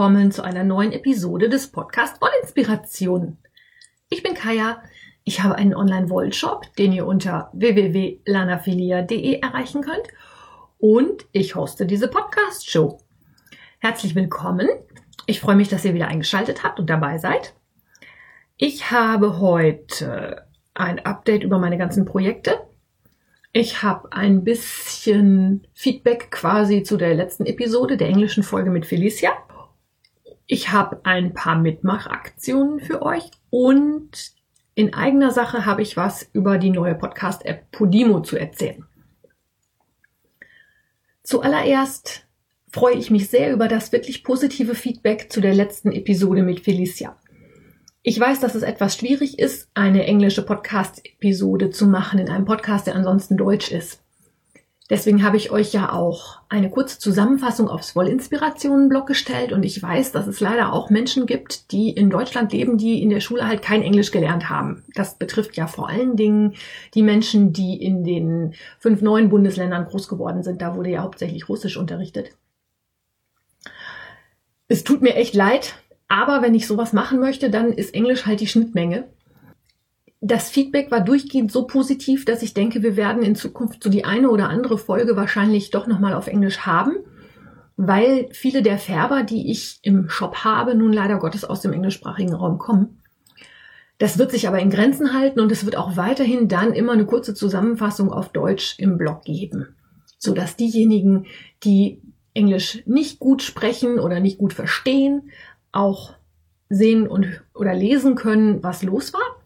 willkommen zu einer neuen Episode des Podcast Wollinspiration. Ich bin Kaya, ich habe einen Online-Wollshop, den ihr unter www.lanafilia.de erreichen könnt und ich hoste diese Podcast-Show. Herzlich willkommen, ich freue mich, dass ihr wieder eingeschaltet habt und dabei seid. Ich habe heute ein Update über meine ganzen Projekte ich habe ein bisschen Feedback quasi zu der letzten Episode der englischen Folge mit Felicia. Ich habe ein paar Mitmachaktionen für euch und in eigener Sache habe ich was über die neue Podcast-App Podimo zu erzählen. Zuallererst freue ich mich sehr über das wirklich positive Feedback zu der letzten Episode mit Felicia. Ich weiß, dass es etwas schwierig ist, eine englische Podcast-Episode zu machen in einem Podcast, der ansonsten deutsch ist. Deswegen habe ich euch ja auch eine kurze Zusammenfassung aufs Wollinspirationen-Blog gestellt und ich weiß, dass es leider auch Menschen gibt, die in Deutschland leben, die in der Schule halt kein Englisch gelernt haben. Das betrifft ja vor allen Dingen die Menschen, die in den fünf neuen Bundesländern groß geworden sind. Da wurde ja hauptsächlich Russisch unterrichtet. Es tut mir echt leid, aber wenn ich sowas machen möchte, dann ist Englisch halt die Schnittmenge. Das Feedback war durchgehend so positiv, dass ich denke, wir werden in Zukunft so die eine oder andere Folge wahrscheinlich doch nochmal auf Englisch haben, weil viele der Färber, die ich im Shop habe, nun leider Gottes aus dem englischsprachigen Raum kommen. Das wird sich aber in Grenzen halten und es wird auch weiterhin dann immer eine kurze Zusammenfassung auf Deutsch im Blog geben, sodass diejenigen, die Englisch nicht gut sprechen oder nicht gut verstehen, auch sehen und oder lesen können, was los war.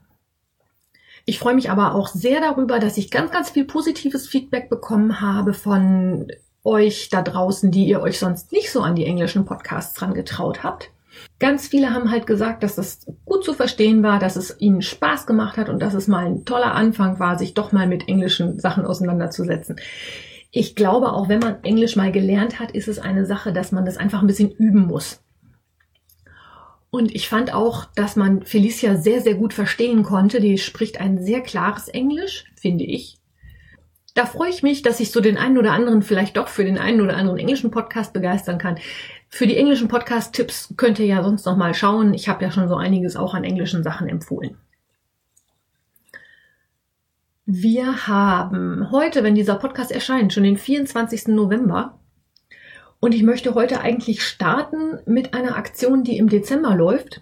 Ich freue mich aber auch sehr darüber, dass ich ganz, ganz viel positives Feedback bekommen habe von euch da draußen, die ihr euch sonst nicht so an die englischen Podcasts dran getraut habt. Ganz viele haben halt gesagt, dass das gut zu verstehen war, dass es ihnen Spaß gemacht hat und dass es mal ein toller Anfang war, sich doch mal mit englischen Sachen auseinanderzusetzen. Ich glaube, auch wenn man Englisch mal gelernt hat, ist es eine Sache, dass man das einfach ein bisschen üben muss. Und ich fand auch, dass man Felicia sehr, sehr gut verstehen konnte. Die spricht ein sehr klares Englisch, finde ich. Da freue ich mich, dass ich so den einen oder anderen vielleicht doch für den einen oder anderen englischen Podcast begeistern kann. Für die englischen Podcast-Tipps könnt ihr ja sonst noch mal schauen. Ich habe ja schon so einiges auch an englischen Sachen empfohlen. Wir haben heute, wenn dieser Podcast erscheint, schon den 24. November. Und ich möchte heute eigentlich starten mit einer Aktion, die im Dezember läuft.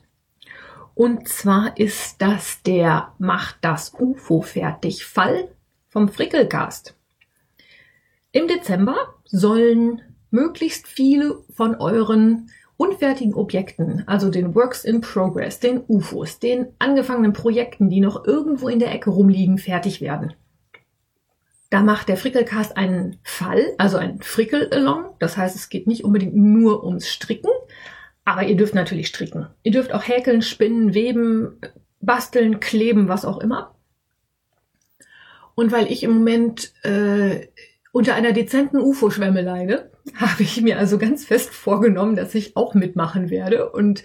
Und zwar ist das der Macht das UFO fertig Fall vom Frickelcast. Im Dezember sollen möglichst viele von euren unfertigen Objekten, also den Works in Progress, den UFOs, den angefangenen Projekten, die noch irgendwo in der Ecke rumliegen, fertig werden. Da macht der Frickelcast einen Fall, also ein Frickel-Along. Das heißt, es geht nicht unbedingt nur ums Stricken, aber ihr dürft natürlich stricken. Ihr dürft auch häkeln, spinnen, weben, basteln, kleben, was auch immer. Und weil ich im Moment äh, unter einer dezenten UFO-Schwemme leide, habe ich mir also ganz fest vorgenommen, dass ich auch mitmachen werde und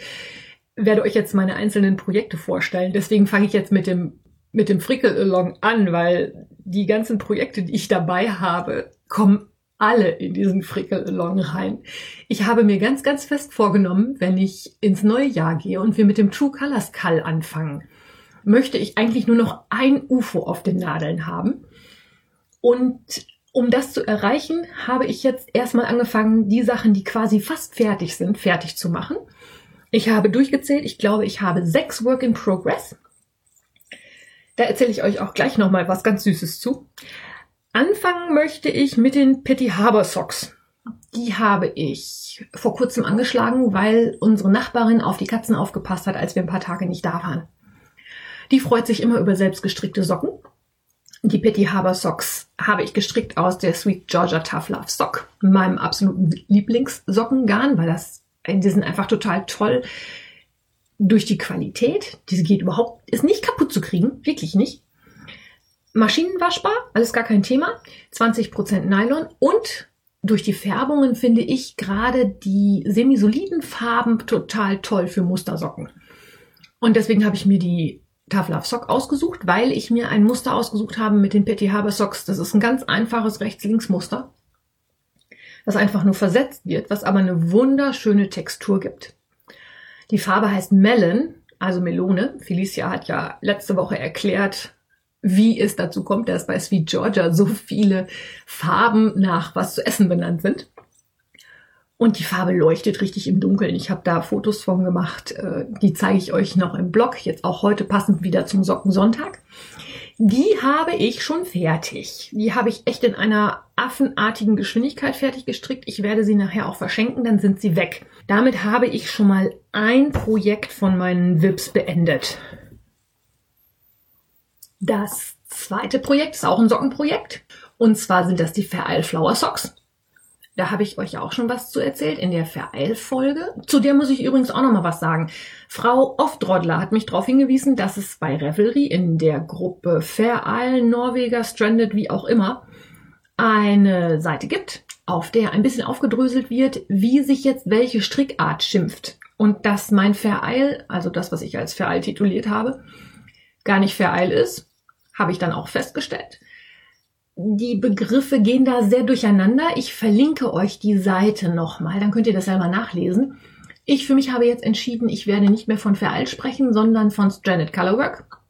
werde euch jetzt meine einzelnen Projekte vorstellen. Deswegen fange ich jetzt mit dem mit dem Frickel-Along an, weil die ganzen Projekte, die ich dabei habe, kommen alle in diesen Frickel-Along rein. Ich habe mir ganz, ganz fest vorgenommen, wenn ich ins neue Jahr gehe und wir mit dem True Colors Call anfangen, möchte ich eigentlich nur noch ein UFO auf den Nadeln haben. Und um das zu erreichen, habe ich jetzt erstmal angefangen, die Sachen, die quasi fast fertig sind, fertig zu machen. Ich habe durchgezählt, ich glaube, ich habe sechs Work in Progress da erzähle ich euch auch gleich nochmal was ganz Süßes zu. Anfangen möchte ich mit den Petty Harbor Socks. Die habe ich vor kurzem angeschlagen, weil unsere Nachbarin auf die Katzen aufgepasst hat, als wir ein paar Tage nicht da waren. Die freut sich immer über selbstgestrickte Socken. Die Petty Harbor Socks habe ich gestrickt aus der Sweet Georgia Tough Love Sock, meinem absoluten Lieblingssockengarn, weil das, die sind einfach total toll durch die Qualität, diese geht überhaupt, ist nicht kaputt zu kriegen, wirklich nicht. Maschinenwaschbar, alles gar kein Thema, 20% Nylon und durch die Färbungen finde ich gerade die semisoliden Farben total toll für Mustersocken. Und deswegen habe ich mir die Love Sock ausgesucht, weil ich mir ein Muster ausgesucht habe mit den Petty Harbor Socks. Das ist ein ganz einfaches Rechts-Links-Muster. das einfach nur versetzt wird, was aber eine wunderschöne Textur gibt. Die Farbe heißt Melon, also Melone. Felicia hat ja letzte Woche erklärt, wie es dazu kommt, dass bei Sweet Georgia so viele Farben nach was zu essen benannt sind. Und die Farbe leuchtet richtig im Dunkeln. Ich habe da Fotos von gemacht. Äh, die zeige ich euch noch im Blog. Jetzt auch heute passend wieder zum Sockensonntag. Die habe ich schon fertig. Die habe ich echt in einer affenartigen Geschwindigkeit fertig gestrickt. Ich werde sie nachher auch verschenken, dann sind sie weg. Damit habe ich schon mal ein Projekt von meinen VIPs beendet. Das zweite Projekt ist auch ein Sockenprojekt. Und zwar sind das die Fair Flower Socks. Da habe ich euch ja auch schon was zu erzählt in der Vereil-Folge. Zu der muss ich übrigens auch noch mal was sagen. Frau Oftrodler hat mich darauf hingewiesen, dass es bei Revelry in der Gruppe Vereil, Norweger, Stranded, wie auch immer, eine Seite gibt, auf der ein bisschen aufgedröselt wird, wie sich jetzt welche Strickart schimpft. Und dass mein Vereil, also das, was ich als Vereil tituliert habe, gar nicht Vereil ist, habe ich dann auch festgestellt die Begriffe gehen da sehr durcheinander. Ich verlinke euch die Seite nochmal, dann könnt ihr das selber nachlesen. Ich für mich habe jetzt entschieden, ich werde nicht mehr von Vereil sprechen, sondern von Stranded Colorwork,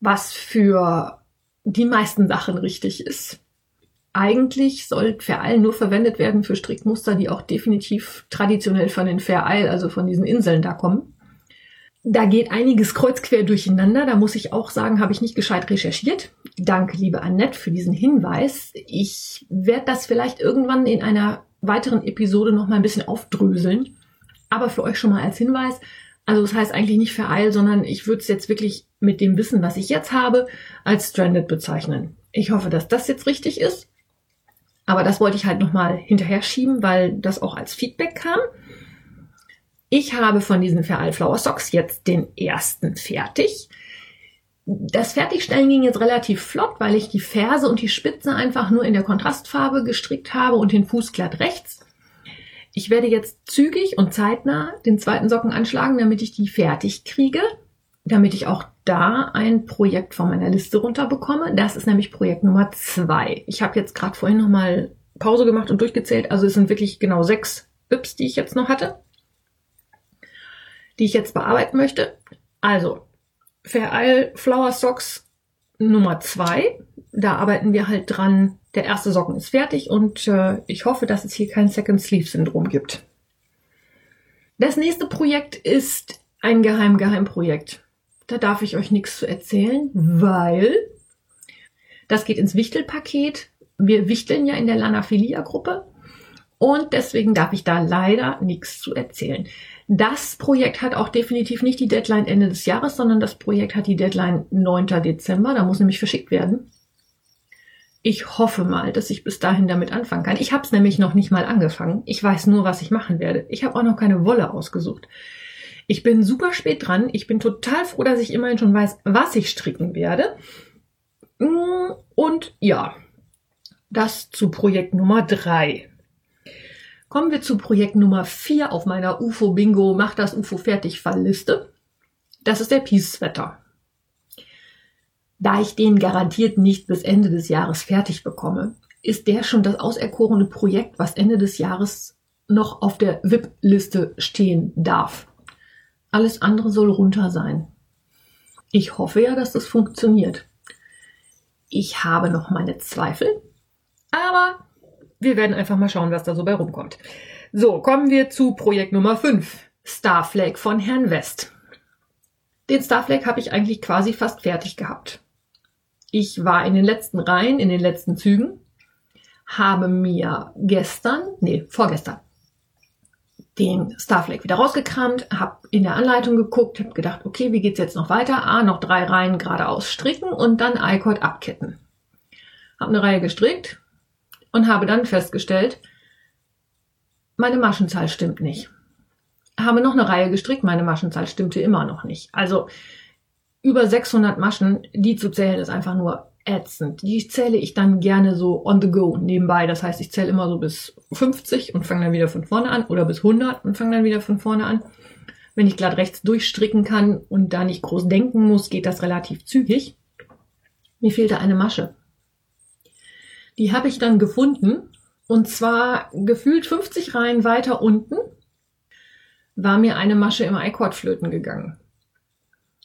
was für die meisten Sachen richtig ist. Eigentlich soll Vereil nur verwendet werden für Strickmuster, die auch definitiv traditionell von den Vereil, also von diesen Inseln da kommen. Da geht einiges kreuzquer durcheinander. Da muss ich auch sagen, habe ich nicht gescheit recherchiert. Danke, liebe Annette, für diesen Hinweis. Ich werde das vielleicht irgendwann in einer weiteren Episode noch mal ein bisschen aufdröseln. Aber für euch schon mal als Hinweis. Also das heißt eigentlich nicht vereil, sondern ich würde es jetzt wirklich mit dem Wissen, was ich jetzt habe, als stranded bezeichnen. Ich hoffe, dass das jetzt richtig ist. Aber das wollte ich halt noch mal hinterher schieben, weil das auch als Feedback kam. Ich habe von diesen Feral Flower Socks jetzt den ersten fertig. Das Fertigstellen ging jetzt relativ flott, weil ich die Ferse und die Spitze einfach nur in der Kontrastfarbe gestrickt habe und den Fuß glatt rechts. Ich werde jetzt zügig und zeitnah den zweiten Socken anschlagen, damit ich die fertig kriege, damit ich auch da ein Projekt von meiner Liste runterbekomme. Das ist nämlich Projekt Nummer zwei. Ich habe jetzt gerade vorhin nochmal Pause gemacht und durchgezählt. Also es sind wirklich genau sechs Bips, die ich jetzt noch hatte die ich jetzt bearbeiten möchte. Also, Vereil Flower Socks Nummer zwei. Da arbeiten wir halt dran. Der erste Socken ist fertig und äh, ich hoffe, dass es hier kein Second Sleeve Syndrom gibt. Das nächste Projekt ist ein geheim Geheimprojekt. Da darf ich euch nichts zu erzählen, weil das geht ins Wichtelpaket. Wir wichteln ja in der Lanaphilia Gruppe und deswegen darf ich da leider nichts zu erzählen. Das Projekt hat auch definitiv nicht die Deadline Ende des Jahres, sondern das Projekt hat die Deadline 9. Dezember. Da muss nämlich verschickt werden. Ich hoffe mal, dass ich bis dahin damit anfangen kann. Ich habe es nämlich noch nicht mal angefangen. Ich weiß nur, was ich machen werde. Ich habe auch noch keine Wolle ausgesucht. Ich bin super spät dran. Ich bin total froh, dass ich immerhin schon weiß, was ich stricken werde. Und ja, das zu Projekt Nummer drei. Kommen wir zu Projekt Nummer 4 auf meiner UFO Bingo Mach das UFO fertig Fallliste. Das ist der Peace Sweater. Da ich den garantiert nicht bis Ende des Jahres fertig bekomme, ist der schon das auserkorene Projekt, was Ende des Jahres noch auf der VIP-Liste stehen darf. Alles andere soll runter sein. Ich hoffe ja, dass das funktioniert. Ich habe noch meine Zweifel, aber wir werden einfach mal schauen, was da so bei rumkommt. So, kommen wir zu Projekt Nummer 5. Starflag von Herrn West. Den Starflag habe ich eigentlich quasi fast fertig gehabt. Ich war in den letzten Reihen, in den letzten Zügen, habe mir gestern, nee, vorgestern, den Starflag wieder rausgekramt, habe in der Anleitung geguckt, habe gedacht, okay, wie geht's jetzt noch weiter? Ah, noch drei Reihen geradeaus stricken und dann I-Cord abketten. Habe eine Reihe gestrickt, und habe dann festgestellt, meine Maschenzahl stimmt nicht. Habe noch eine Reihe gestrickt, meine Maschenzahl stimmte immer noch nicht. Also über 600 Maschen, die zu zählen, ist einfach nur ätzend. Die zähle ich dann gerne so on the go nebenbei. Das heißt, ich zähle immer so bis 50 und fange dann wieder von vorne an oder bis 100 und fange dann wieder von vorne an. Wenn ich glatt rechts durchstricken kann und da nicht groß denken muss, geht das relativ zügig. Mir fehlte eine Masche. Die habe ich dann gefunden Und zwar gefühlt 50 Reihen weiter unten war mir eine Masche im I-Chord flöten gegangen.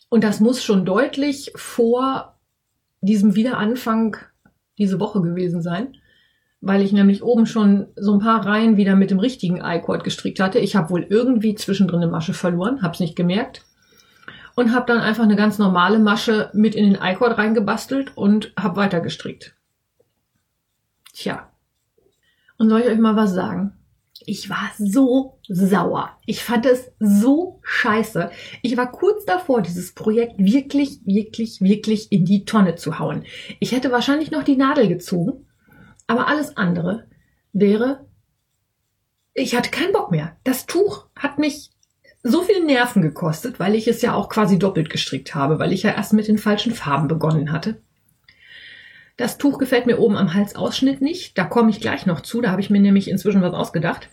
Und das muss schon deutlich vor diesem Wiederanfang diese Woche gewesen sein, weil ich nämlich oben schon so ein paar Reihen wieder mit dem richtigen I-Chord gestrickt hatte. Ich habe wohl irgendwie zwischendrin eine Masche verloren, habe es nicht gemerkt und habe dann einfach eine ganz normale Masche mit in den I-Chord reingebastelt und habe weiter gestrickt. Tja. Und soll ich euch mal was sagen? Ich war so sauer. Ich fand es so scheiße. Ich war kurz davor, dieses Projekt wirklich, wirklich, wirklich in die Tonne zu hauen. Ich hätte wahrscheinlich noch die Nadel gezogen, aber alles andere wäre, ich hatte keinen Bock mehr. Das Tuch hat mich so viel Nerven gekostet, weil ich es ja auch quasi doppelt gestrickt habe, weil ich ja erst mit den falschen Farben begonnen hatte. Das Tuch gefällt mir oben am Halsausschnitt nicht. Da komme ich gleich noch zu. Da habe ich mir nämlich inzwischen was ausgedacht.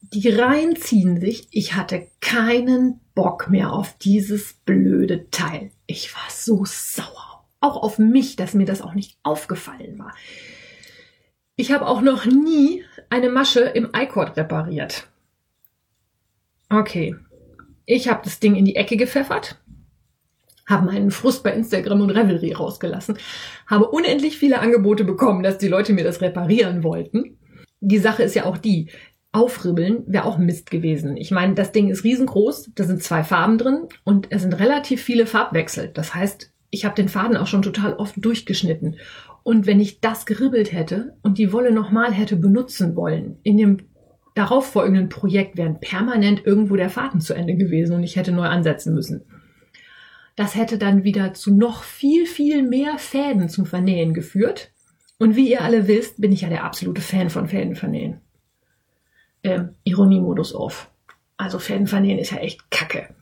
Die Reihen ziehen sich. Ich hatte keinen Bock mehr auf dieses blöde Teil. Ich war so sauer. Auch auf mich, dass mir das auch nicht aufgefallen war. Ich habe auch noch nie eine Masche im iCord repariert. Okay. Ich habe das Ding in die Ecke gepfeffert, habe meinen Frust bei Instagram und Revelry rausgelassen, habe unendlich viele Angebote bekommen, dass die Leute mir das reparieren wollten. Die Sache ist ja auch die, aufribbeln wäre auch Mist gewesen. Ich meine, das Ding ist riesengroß, da sind zwei Farben drin und es sind relativ viele Farbwechsel. Das heißt, ich habe den Faden auch schon total oft durchgeschnitten. Und wenn ich das geribbelt hätte und die Wolle nochmal hätte benutzen wollen, in dem darauffolgenden Projekt wären permanent irgendwo der Faden zu Ende gewesen und ich hätte neu ansetzen müssen. Das hätte dann wieder zu noch viel, viel mehr Fäden zum Vernähen geführt. Und wie ihr alle wisst, bin ich ja der absolute Fan von Fäden vernähen äh, Ironiemodus auf. Also Fäden vernähen ist ja echt kacke.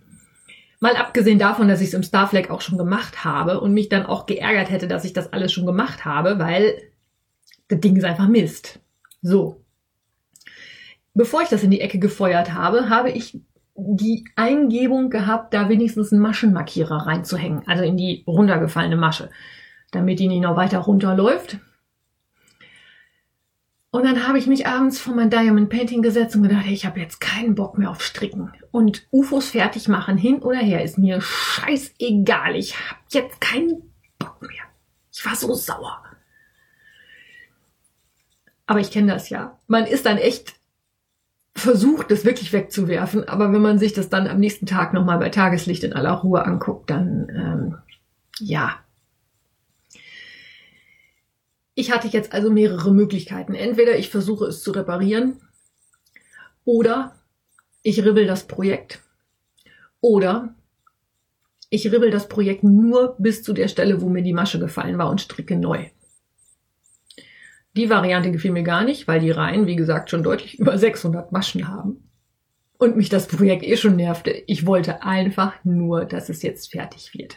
Mal abgesehen davon, dass ich es im Starfleck auch schon gemacht habe und mich dann auch geärgert hätte, dass ich das alles schon gemacht habe, weil das Ding ist einfach Mist. So. Bevor ich das in die Ecke gefeuert habe, habe ich die Eingebung gehabt, da wenigstens einen Maschenmarkierer reinzuhängen, also in die runtergefallene Masche, damit die nicht noch weiter runterläuft. Und dann habe ich mich abends vor mein Diamond Painting gesetzt und gedacht, hey, ich habe jetzt keinen Bock mehr auf Stricken. Und UFOs fertig machen, hin oder her, ist mir scheißegal. Ich habe jetzt keinen Bock mehr. Ich war so sauer. Aber ich kenne das ja. Man ist dann echt versucht, das wirklich wegzuwerfen. Aber wenn man sich das dann am nächsten Tag nochmal bei Tageslicht in aller Ruhe anguckt, dann ähm, ja, ich hatte jetzt also mehrere Möglichkeiten. Entweder ich versuche es zu reparieren oder ich ribbel das Projekt oder ich ribbel das Projekt nur bis zu der Stelle, wo mir die Masche gefallen war und stricke neu. Die Variante gefiel mir gar nicht, weil die Reihen, wie gesagt, schon deutlich über 600 Maschen haben. Und mich das Projekt eh schon nervte. Ich wollte einfach nur, dass es jetzt fertig wird.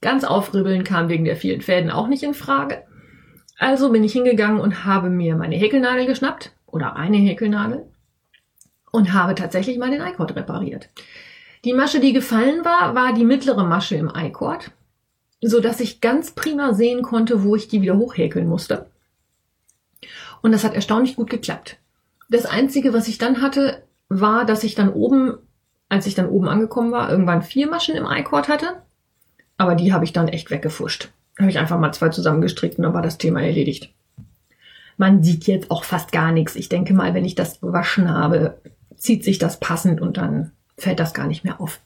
Ganz aufribbeln kam wegen der vielen Fäden auch nicht in Frage. Also bin ich hingegangen und habe mir meine Häkelnadel geschnappt oder eine Häkelnadel und habe tatsächlich mal den I-Cord repariert. Die Masche, die gefallen war, war die mittlere Masche im I-Cord, ich ganz prima sehen konnte, wo ich die wieder hochhäkeln musste. Und das hat erstaunlich gut geklappt. Das einzige, was ich dann hatte, war, dass ich dann oben, als ich dann oben angekommen war, irgendwann vier Maschen im I-Cord hatte. Aber die habe ich dann echt weggefuscht habe ich einfach mal zwei zusammengestrickt und dann war das Thema erledigt. Man sieht jetzt auch fast gar nichts. Ich denke mal, wenn ich das gewaschen habe, zieht sich das passend und dann fällt das gar nicht mehr auf.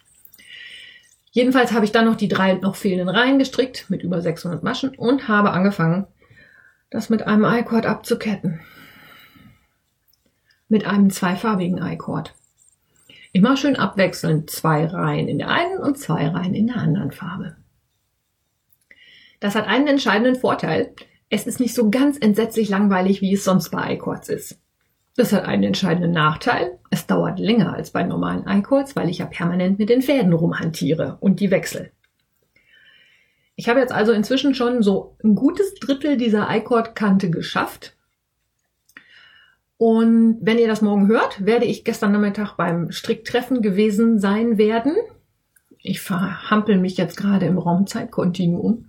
Jedenfalls habe ich dann noch die drei noch fehlenden Reihen gestrickt mit über 600 Maschen und habe angefangen, das mit einem I-Cord abzuketten. Mit einem zweifarbigen I-Cord. Immer schön abwechselnd zwei Reihen in der einen und zwei Reihen in der anderen Farbe. Das hat einen entscheidenden Vorteil. Es ist nicht so ganz entsetzlich langweilig, wie es sonst bei iCords ist. Das hat einen entscheidenden Nachteil. Es dauert länger als bei normalen iCords, weil ich ja permanent mit den Fäden rumhantiere und die wechsel. Ich habe jetzt also inzwischen schon so ein gutes Drittel dieser iCord-Kante geschafft. Und wenn ihr das morgen hört, werde ich gestern Nachmittag beim Stricktreffen gewesen sein werden. Ich verhampel mich jetzt gerade im Raumzeitkontinuum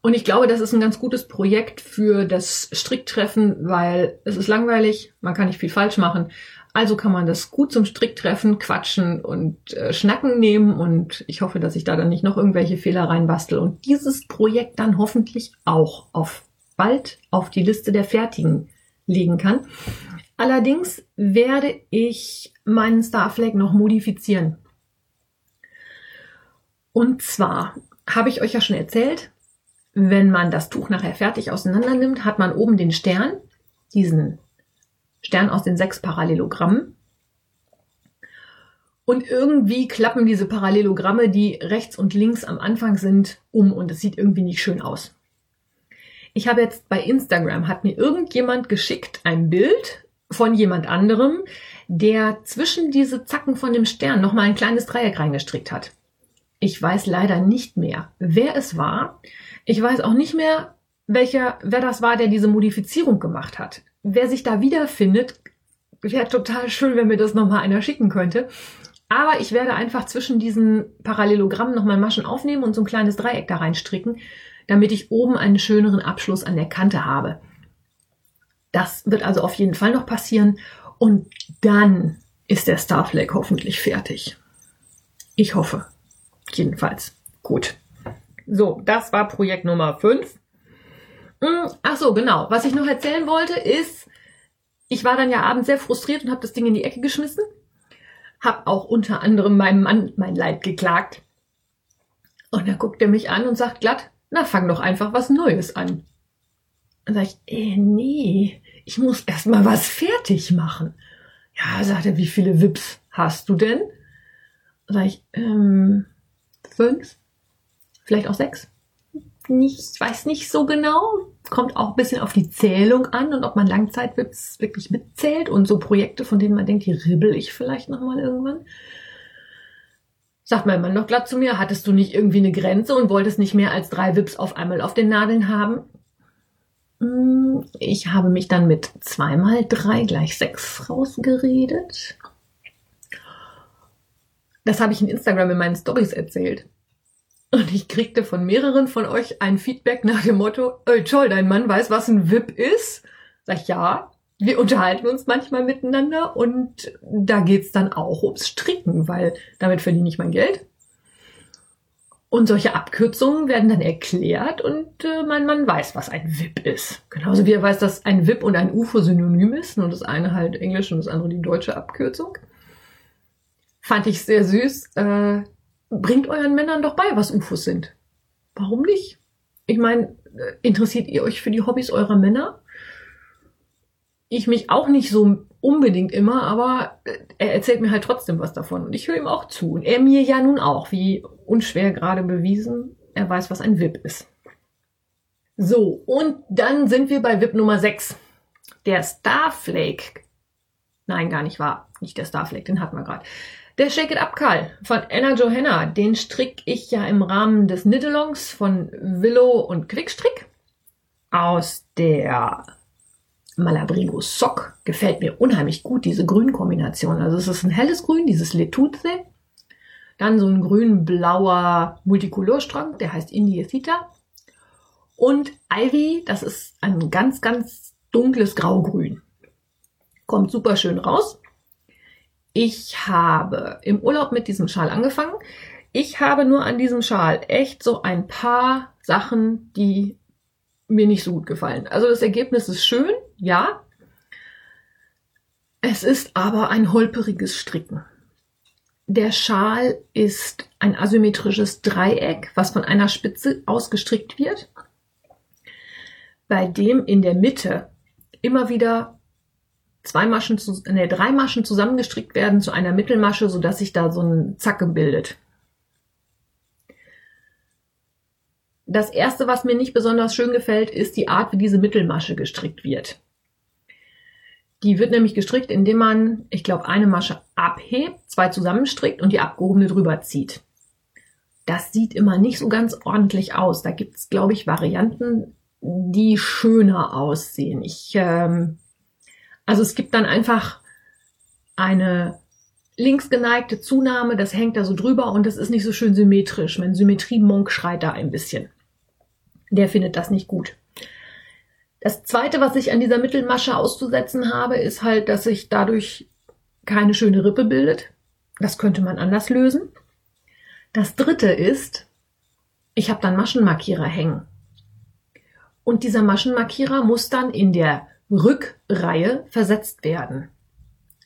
Und ich glaube, das ist ein ganz gutes Projekt für das Stricktreffen, weil es ist langweilig, man kann nicht viel falsch machen. Also kann man das gut zum Stricktreffen quatschen und äh, schnacken nehmen und ich hoffe, dass ich da dann nicht noch irgendwelche Fehler reinbastel und dieses Projekt dann hoffentlich auch auf bald auf die Liste der Fertigen legen kann. Allerdings werde ich meinen Starflag noch modifizieren. Und zwar habe ich euch ja schon erzählt, wenn man das Tuch nachher fertig auseinander nimmt, hat man oben den Stern, diesen Stern aus den sechs Parallelogrammen. Und irgendwie klappen diese Parallelogramme, die rechts und links am Anfang sind, um und es sieht irgendwie nicht schön aus. Ich habe jetzt bei Instagram, hat mir irgendjemand geschickt ein Bild von jemand anderem, der zwischen diese Zacken von dem Stern nochmal ein kleines Dreieck reingestrickt hat. Ich weiß leider nicht mehr, wer es war. Ich weiß auch nicht mehr, welcher, wer das war, der diese Modifizierung gemacht hat. Wer sich da wiederfindet, wäre total schön, wenn mir das nochmal einer schicken könnte. Aber ich werde einfach zwischen diesen Parallelogrammen nochmal Maschen aufnehmen und so ein kleines Dreieck da reinstricken, damit ich oben einen schöneren Abschluss an der Kante habe. Das wird also auf jeden Fall noch passieren. Und dann ist der Starflag hoffentlich fertig. Ich hoffe. Jedenfalls. Gut. So, das war Projekt Nummer 5. Hm, ach so, genau. Was ich noch erzählen wollte ist, ich war dann ja abends sehr frustriert und habe das Ding in die Ecke geschmissen. Hab auch unter anderem meinem Mann mein Leid geklagt. Und dann guckt er mich an und sagt glatt, na fang doch einfach was Neues an. Dann sag ich, äh, nee, ich muss erst mal was fertig machen. Ja, sagt er, wie viele Wips hast du denn? Dann sag ich, ähm, fünf, vielleicht auch sechs. Nicht, weiß nicht so genau. Kommt auch ein bisschen auf die Zählung an und ob man Langzeitwips wirklich mitzählt und so Projekte, von denen man denkt, die ribbel ich vielleicht nochmal irgendwann. Sagt mein Mann noch glatt zu mir, hattest du nicht irgendwie eine Grenze und wolltest nicht mehr als drei Wips auf einmal auf den Nadeln haben? Hm, ich habe mich dann mit zweimal drei gleich sechs rausgeredet. Das habe ich in Instagram in meinen Stories erzählt. Und ich kriegte von mehreren von euch ein Feedback nach dem Motto, ey, toll, dein Mann weiß, was ein VIP ist. Sag ich, ja, wir unterhalten uns manchmal miteinander und da geht's dann auch ums Stricken, weil damit verdiene ich mein Geld. Und solche Abkürzungen werden dann erklärt und äh, mein Mann weiß, was ein VIP ist. Genauso wie er weiß, dass ein VIP und ein UFO synonym ist. Nur das eine halt Englisch und das andere die deutsche Abkürzung. Fand ich sehr süß. Äh, bringt euren Männern doch bei, was UFOs sind. Warum nicht? Ich meine, äh, interessiert ihr euch für die Hobbys eurer Männer? Ich mich auch nicht so unbedingt immer, aber äh, er erzählt mir halt trotzdem was davon und ich höre ihm auch zu. Und er mir ja nun auch, wie unschwer gerade bewiesen, er weiß, was ein VIP ist. So, und dann sind wir bei VIP Nummer 6. Der Starflake. Nein, gar nicht wahr. Nicht der Starflake, den hatten wir gerade. Der Shake It Up Call von Anna Johanna, den strick ich ja im Rahmen des Knittalongs von Willow und Quickstrick aus der Malabrigo Sock. Gefällt mir unheimlich gut, diese Grünkombination. Also es ist ein helles Grün, dieses Letutze. Dann so ein grün-blauer Multicolorstrang, der heißt Indiethita. Und Ivy, das ist ein ganz, ganz dunkles Graugrün. Kommt super schön raus. Ich habe im Urlaub mit diesem Schal angefangen. Ich habe nur an diesem Schal echt so ein paar Sachen, die mir nicht so gut gefallen. Also das Ergebnis ist schön, ja. Es ist aber ein holperiges Stricken. Der Schal ist ein asymmetrisches Dreieck, was von einer Spitze ausgestrickt wird, bei dem in der Mitte immer wieder zwei Maschen, zu, nee, drei Maschen zusammengestrickt werden zu einer Mittelmasche, sodass sich da so ein Zacke bildet. Das erste, was mir nicht besonders schön gefällt, ist die Art, wie diese Mittelmasche gestrickt wird. Die wird nämlich gestrickt, indem man, ich glaube, eine Masche abhebt, zwei zusammenstrickt und die abgehobene drüber zieht. Das sieht immer nicht so ganz ordentlich aus. Da gibt's, glaube ich, Varianten, die schöner aussehen. Ich ähm, also es gibt dann einfach eine linksgeneigte Zunahme, das hängt da so drüber und das ist nicht so schön symmetrisch. Mein Symmetriemonk schreit da ein bisschen. Der findet das nicht gut. Das zweite, was ich an dieser Mittelmasche auszusetzen habe, ist halt, dass sich dadurch keine schöne Rippe bildet. Das könnte man anders lösen. Das dritte ist, ich habe dann Maschenmarkierer hängen. Und dieser Maschenmarkierer muss dann in der Rückreihe versetzt werden.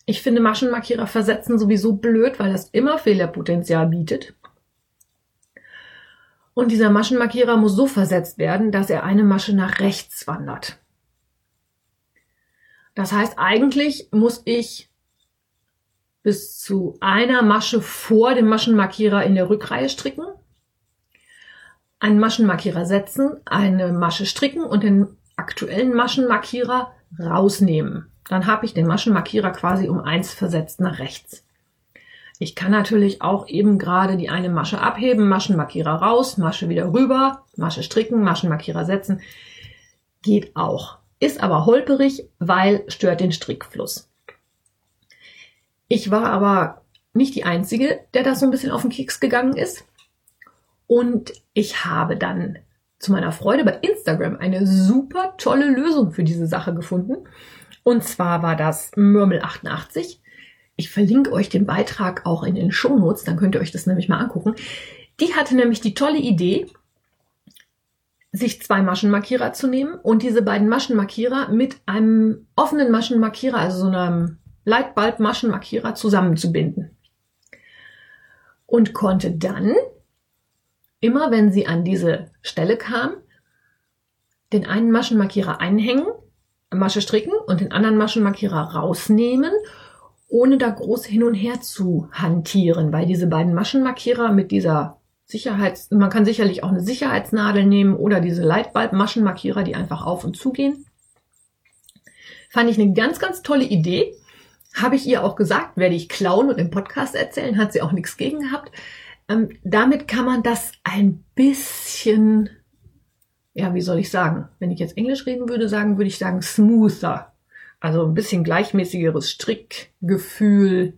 Ich finde Maschenmarkierer versetzen sowieso blöd, weil das immer Fehlerpotenzial bietet. Und dieser Maschenmarkierer muss so versetzt werden, dass er eine Masche nach rechts wandert. Das heißt, eigentlich muss ich bis zu einer Masche vor dem Maschenmarkierer in der Rückreihe stricken, einen Maschenmarkierer setzen, eine Masche stricken und den aktuellen Maschenmarkierer rausnehmen. Dann habe ich den Maschenmarkierer quasi um eins versetzt nach rechts. Ich kann natürlich auch eben gerade die eine Masche abheben, Maschenmarkierer raus, Masche wieder rüber, Masche stricken, Maschenmarkierer setzen. Geht auch. Ist aber holperig, weil stört den Strickfluss. Ich war aber nicht die Einzige, der da so ein bisschen auf den Keks gegangen ist. Und ich habe dann zu meiner Freude bei Instagram eine super tolle Lösung für diese Sache gefunden. Und zwar war das Murmel88. Ich verlinke euch den Beitrag auch in den Shownotes, dann könnt ihr euch das nämlich mal angucken. Die hatte nämlich die tolle Idee, sich zwei Maschenmarkierer zu nehmen und diese beiden Maschenmarkierer mit einem offenen Maschenmarkierer, also so einem Leitbalb-Maschenmarkierer zusammenzubinden. Und konnte dann, immer wenn sie an diese Stelle kam, den einen Maschenmarkierer einhängen Masche stricken und den anderen Maschenmarkierer rausnehmen, ohne da groß hin und her zu hantieren, weil diese beiden Maschenmarkierer mit dieser Sicherheits, man kann sicherlich auch eine Sicherheitsnadel nehmen oder diese Leitbalb-Maschenmarkierer, die einfach auf und zu gehen. Fand ich eine ganz, ganz tolle Idee. Habe ich ihr auch gesagt, werde ich klauen und im Podcast erzählen, hat sie auch nichts gegen gehabt. Ähm, damit kann man das ein bisschen ja, wie soll ich sagen? Wenn ich jetzt Englisch reden würde, sagen, würde ich sagen smoother. Also ein bisschen gleichmäßigeres Strickgefühl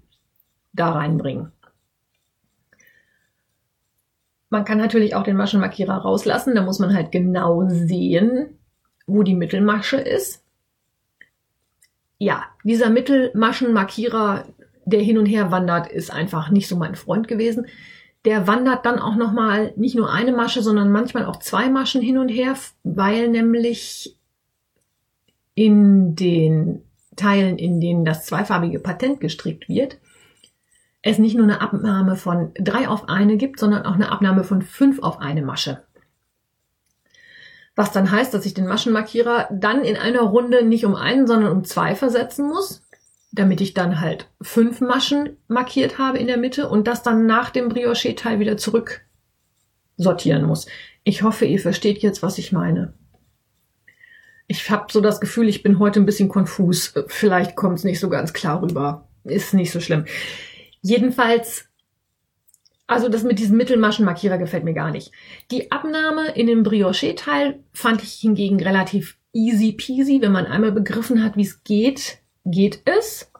da reinbringen. Man kann natürlich auch den Maschenmarkierer rauslassen. Da muss man halt genau sehen, wo die Mittelmasche ist. Ja, dieser Mittelmaschenmarkierer, der hin und her wandert, ist einfach nicht so mein Freund gewesen der wandert dann auch nochmal nicht nur eine Masche, sondern manchmal auch zwei Maschen hin und her, weil nämlich in den Teilen, in denen das zweifarbige Patent gestrickt wird, es nicht nur eine Abnahme von drei auf eine gibt, sondern auch eine Abnahme von fünf auf eine Masche. Was dann heißt, dass ich den Maschenmarkierer dann in einer Runde nicht um einen, sondern um zwei versetzen muss damit ich dann halt fünf Maschen markiert habe in der Mitte und das dann nach dem Brioche-Teil wieder zurück sortieren muss. Ich hoffe, ihr versteht jetzt, was ich meine. Ich habe so das Gefühl, ich bin heute ein bisschen konfus. Vielleicht kommt es nicht so ganz klar rüber. Ist nicht so schlimm. Jedenfalls, also das mit diesem Mittelmaschenmarkierer gefällt mir gar nicht. Die Abnahme in dem Brioche-Teil fand ich hingegen relativ easy peasy, wenn man einmal begriffen hat, wie es geht geht es.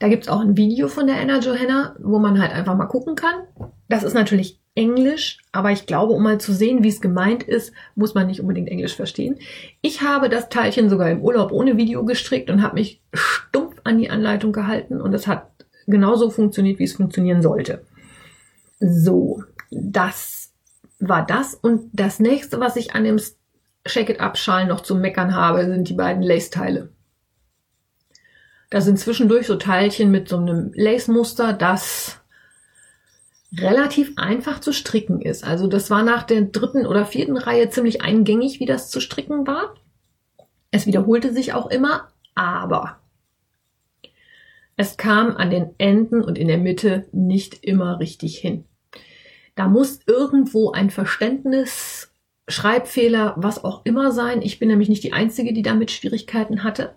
Da gibt's auch ein Video von der Anna Johanna, wo man halt einfach mal gucken kann. Das ist natürlich Englisch, aber ich glaube, um mal zu sehen, wie es gemeint ist, muss man nicht unbedingt Englisch verstehen. Ich habe das Teilchen sogar im Urlaub ohne Video gestrickt und habe mich stumpf an die Anleitung gehalten und es hat genauso funktioniert, wie es funktionieren sollte. So, das war das. Und das nächste, was ich an dem Shake It Up Schal noch zu meckern habe, sind die beiden Lace-Teile. Da sind zwischendurch so Teilchen mit so einem Lace-Muster, das relativ einfach zu stricken ist. Also das war nach der dritten oder vierten Reihe ziemlich eingängig, wie das zu stricken war. Es wiederholte sich auch immer, aber es kam an den Enden und in der Mitte nicht immer richtig hin. Da muss irgendwo ein Verständnis, Schreibfehler, was auch immer sein. Ich bin nämlich nicht die Einzige, die damit Schwierigkeiten hatte.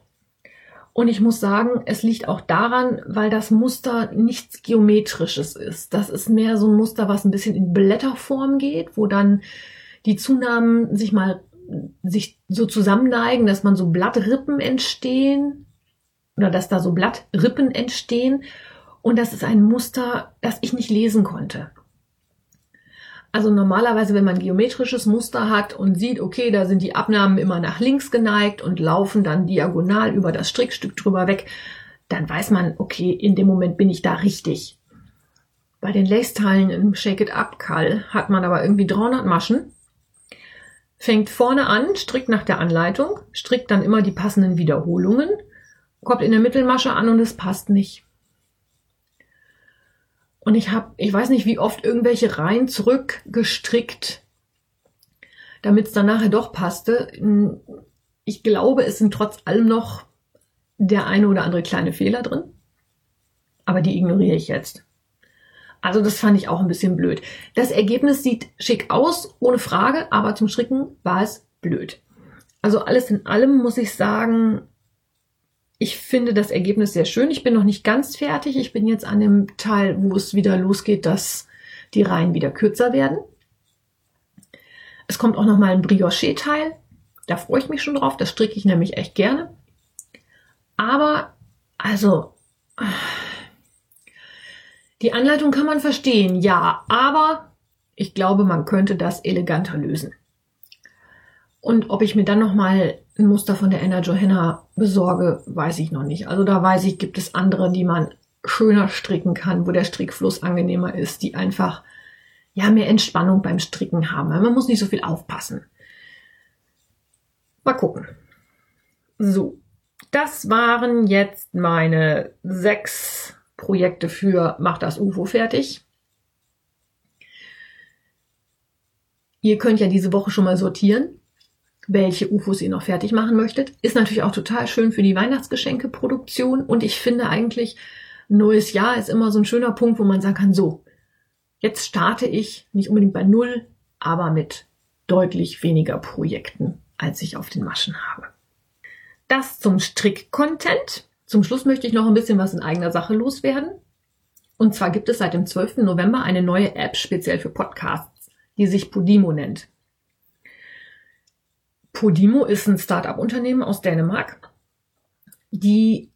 Und ich muss sagen, es liegt auch daran, weil das Muster nichts Geometrisches ist. Das ist mehr so ein Muster, was ein bisschen in Blätterform geht, wo dann die Zunahmen sich mal sich so zusammenneigen, dass man so Blattrippen entstehen oder dass da so Blattrippen entstehen. Und das ist ein Muster, das ich nicht lesen konnte. Also normalerweise, wenn man geometrisches Muster hat und sieht, okay, da sind die Abnahmen immer nach links geneigt und laufen dann diagonal über das Strickstück drüber weg, dann weiß man, okay, in dem Moment bin ich da richtig. Bei den Lace-Teilen im Shake It Up Call hat man aber irgendwie 300 Maschen, fängt vorne an, strickt nach der Anleitung, strickt dann immer die passenden Wiederholungen, kommt in der Mittelmasche an und es passt nicht. Und ich habe, ich weiß nicht, wie oft irgendwelche Reihen zurückgestrickt, damit es dann nachher doch passte. Ich glaube, es sind trotz allem noch der eine oder andere kleine Fehler drin. Aber die ignoriere ich jetzt. Also das fand ich auch ein bisschen blöd. Das Ergebnis sieht schick aus, ohne Frage, aber zum Stricken war es blöd. Also alles in allem muss ich sagen, ich finde das Ergebnis sehr schön. Ich bin noch nicht ganz fertig. Ich bin jetzt an dem Teil, wo es wieder losgeht, dass die Reihen wieder kürzer werden. Es kommt auch noch mal ein Brioche-Teil. Da freue ich mich schon drauf. Das stricke ich nämlich echt gerne. Aber, also, die Anleitung kann man verstehen, ja, aber ich glaube, man könnte das eleganter lösen. Und ob ich mir dann noch mal ein Muster von der Anna Johanna besorge, weiß ich noch nicht. Also da weiß ich, gibt es andere, die man schöner stricken kann, wo der Strickfluss angenehmer ist, die einfach ja mehr Entspannung beim Stricken haben. Man muss nicht so viel aufpassen. Mal gucken. So, das waren jetzt meine sechs Projekte für Mach das UFO fertig. Ihr könnt ja diese Woche schon mal sortieren welche UFOs ihr noch fertig machen möchtet. Ist natürlich auch total schön für die Weihnachtsgeschenkeproduktion und ich finde eigentlich, neues Jahr ist immer so ein schöner Punkt, wo man sagen kann, so, jetzt starte ich nicht unbedingt bei Null, aber mit deutlich weniger Projekten, als ich auf den Maschen habe. Das zum Strick-Content. Zum Schluss möchte ich noch ein bisschen was in eigener Sache loswerden. Und zwar gibt es seit dem 12. November eine neue App speziell für Podcasts, die sich Podimo nennt. Podimo ist ein Start-up-Unternehmen aus Dänemark, die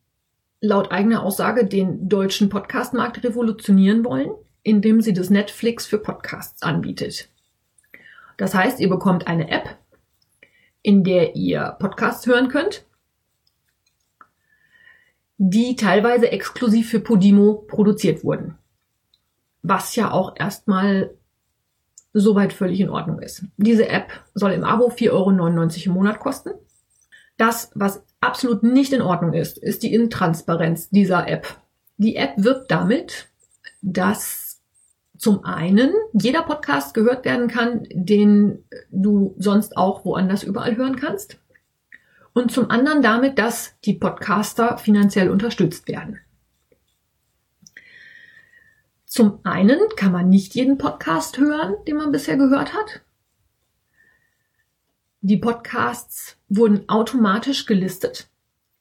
laut eigener Aussage den deutschen Podcast-Markt revolutionieren wollen, indem sie das Netflix für Podcasts anbietet. Das heißt, ihr bekommt eine App, in der ihr Podcasts hören könnt, die teilweise exklusiv für Podimo produziert wurden. Was ja auch erstmal soweit völlig in Ordnung ist. Diese App soll im Abo 4,99 Euro im Monat kosten. Das, was absolut nicht in Ordnung ist, ist die Intransparenz dieser App. Die App wirbt damit, dass zum einen jeder Podcast gehört werden kann, den du sonst auch woanders überall hören kannst. Und zum anderen damit, dass die Podcaster finanziell unterstützt werden. Zum einen kann man nicht jeden Podcast hören, den man bisher gehört hat. Die Podcasts wurden automatisch gelistet.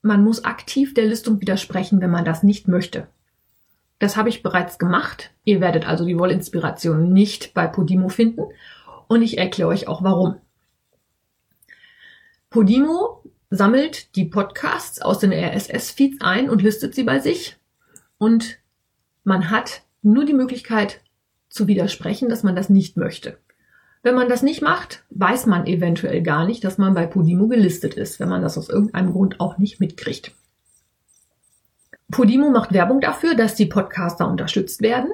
Man muss aktiv der Listung widersprechen, wenn man das nicht möchte. Das habe ich bereits gemacht. Ihr werdet also die Wollinspiration nicht bei Podimo finden und ich erkläre euch auch warum. Podimo sammelt die Podcasts aus den RSS-Feeds ein und listet sie bei sich und man hat nur die Möglichkeit zu widersprechen, dass man das nicht möchte. Wenn man das nicht macht, weiß man eventuell gar nicht, dass man bei Podimo gelistet ist, wenn man das aus irgendeinem Grund auch nicht mitkriegt. Podimo macht Werbung dafür, dass die Podcaster unterstützt werden.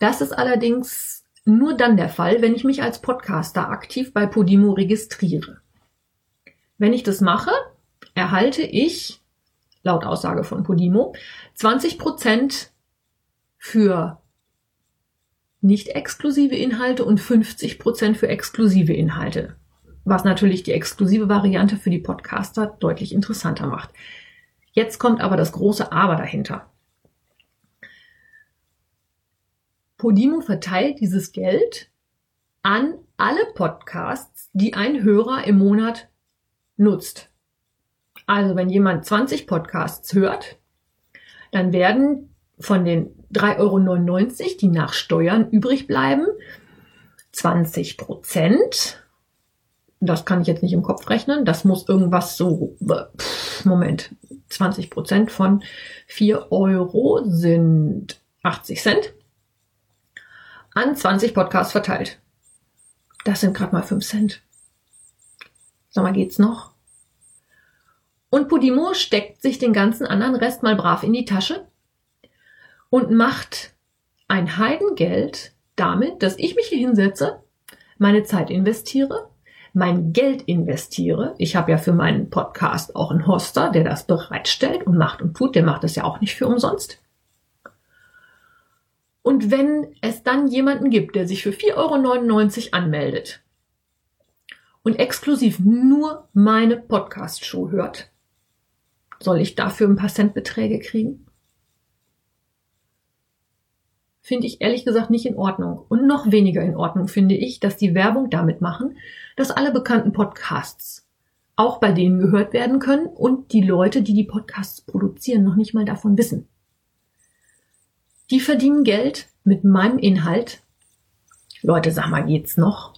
Das ist allerdings nur dann der Fall, wenn ich mich als Podcaster aktiv bei Podimo registriere. Wenn ich das mache, erhalte ich, laut Aussage von Podimo, 20 Prozent für nicht exklusive Inhalte und 50 Prozent für exklusive Inhalte. Was natürlich die exklusive Variante für die Podcaster deutlich interessanter macht. Jetzt kommt aber das große Aber dahinter. Podimo verteilt dieses Geld an alle Podcasts, die ein Hörer im Monat nutzt. Also wenn jemand 20 Podcasts hört, dann werden von den 3,99 Euro, die nach Steuern übrig bleiben, 20 Prozent. Das kann ich jetzt nicht im Kopf rechnen. Das muss irgendwas so, Moment, 20 Prozent von 4 Euro sind 80 Cent. an 20 Podcasts verteilt. Das sind gerade mal 5 Cent. Sag mal, geht's noch? Und Podimo steckt sich den ganzen anderen Rest mal brav in die Tasche und macht ein Heidengeld damit, dass ich mich hier hinsetze, meine Zeit investiere, mein Geld investiere. Ich habe ja für meinen Podcast auch einen Hoster, der das bereitstellt und macht und tut. Der macht das ja auch nicht für umsonst. Und wenn es dann jemanden gibt, der sich für 4,99 Euro anmeldet und exklusiv nur meine Podcast-Show hört, soll ich dafür ein paar Centbeträge kriegen? Finde ich ehrlich gesagt nicht in Ordnung. Und noch weniger in Ordnung finde ich, dass die Werbung damit machen, dass alle bekannten Podcasts auch bei denen gehört werden können und die Leute, die die Podcasts produzieren, noch nicht mal davon wissen. Die verdienen Geld mit meinem Inhalt. Leute, sag mal, geht's noch?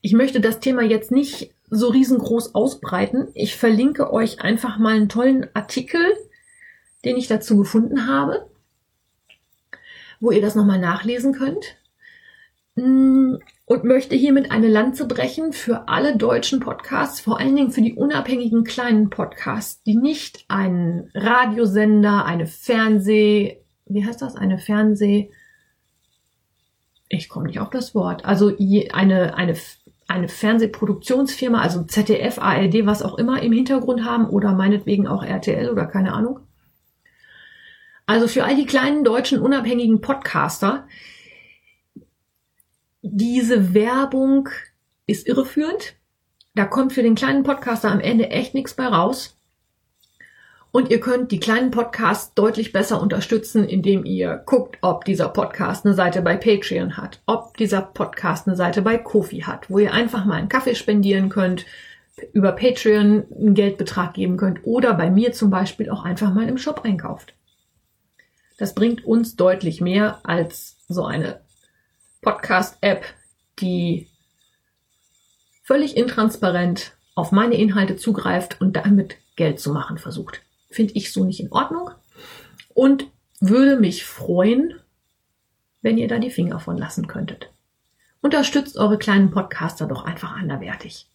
Ich möchte das Thema jetzt nicht so riesengroß ausbreiten. Ich verlinke euch einfach mal einen tollen Artikel, den ich dazu gefunden habe, wo ihr das nochmal nachlesen könnt. Mm, und möchte hiermit eine Lanze brechen für alle deutschen Podcasts, vor allen Dingen für die unabhängigen kleinen Podcasts, die nicht einen Radiosender, eine Fernseh, wie heißt das, eine Fernseh, ich komme nicht auf das Wort, also eine, eine, eine Fernsehproduktionsfirma, also ZDF, ARD, was auch immer im Hintergrund haben oder meinetwegen auch RTL oder keine Ahnung. Also für all die kleinen deutschen unabhängigen Podcaster, diese Werbung ist irreführend. Da kommt für den kleinen Podcaster am Ende echt nichts bei raus. Und ihr könnt die kleinen Podcasts deutlich besser unterstützen, indem ihr guckt, ob dieser Podcast eine Seite bei Patreon hat, ob dieser Podcast eine Seite bei Kofi hat, wo ihr einfach mal einen Kaffee spendieren könnt, über Patreon einen Geldbetrag geben könnt oder bei mir zum Beispiel auch einfach mal im Shop einkauft. Das bringt uns deutlich mehr als so eine Podcast-App, die völlig intransparent auf meine Inhalte zugreift und damit Geld zu machen versucht. Finde ich so nicht in Ordnung und würde mich freuen, wenn ihr da die Finger von lassen könntet. Unterstützt eure kleinen Podcaster doch einfach anderwertig.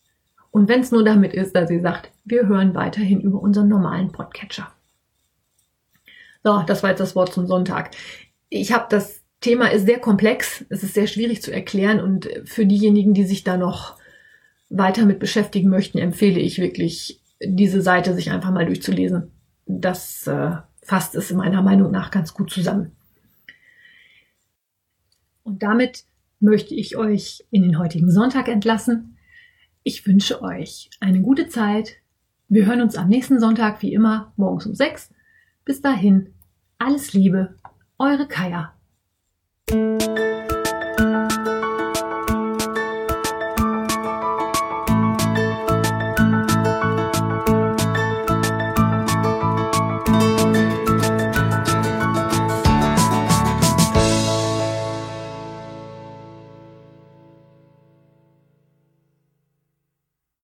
Und wenn es nur damit ist, dass ihr sagt, wir hören weiterhin über unseren normalen Podcatcher. So, das war jetzt das Wort zum Sonntag. Ich habe das Thema ist sehr komplex, es ist sehr schwierig zu erklären und für diejenigen, die sich da noch weiter mit beschäftigen möchten, empfehle ich wirklich, diese Seite sich einfach mal durchzulesen. Das äh, fasst es meiner Meinung nach ganz gut zusammen. Und damit möchte ich euch in den heutigen Sonntag entlassen. Ich wünsche euch eine gute Zeit. Wir hören uns am nächsten Sonntag wie immer morgens um sechs. Bis dahin, alles Liebe, eure Kaya.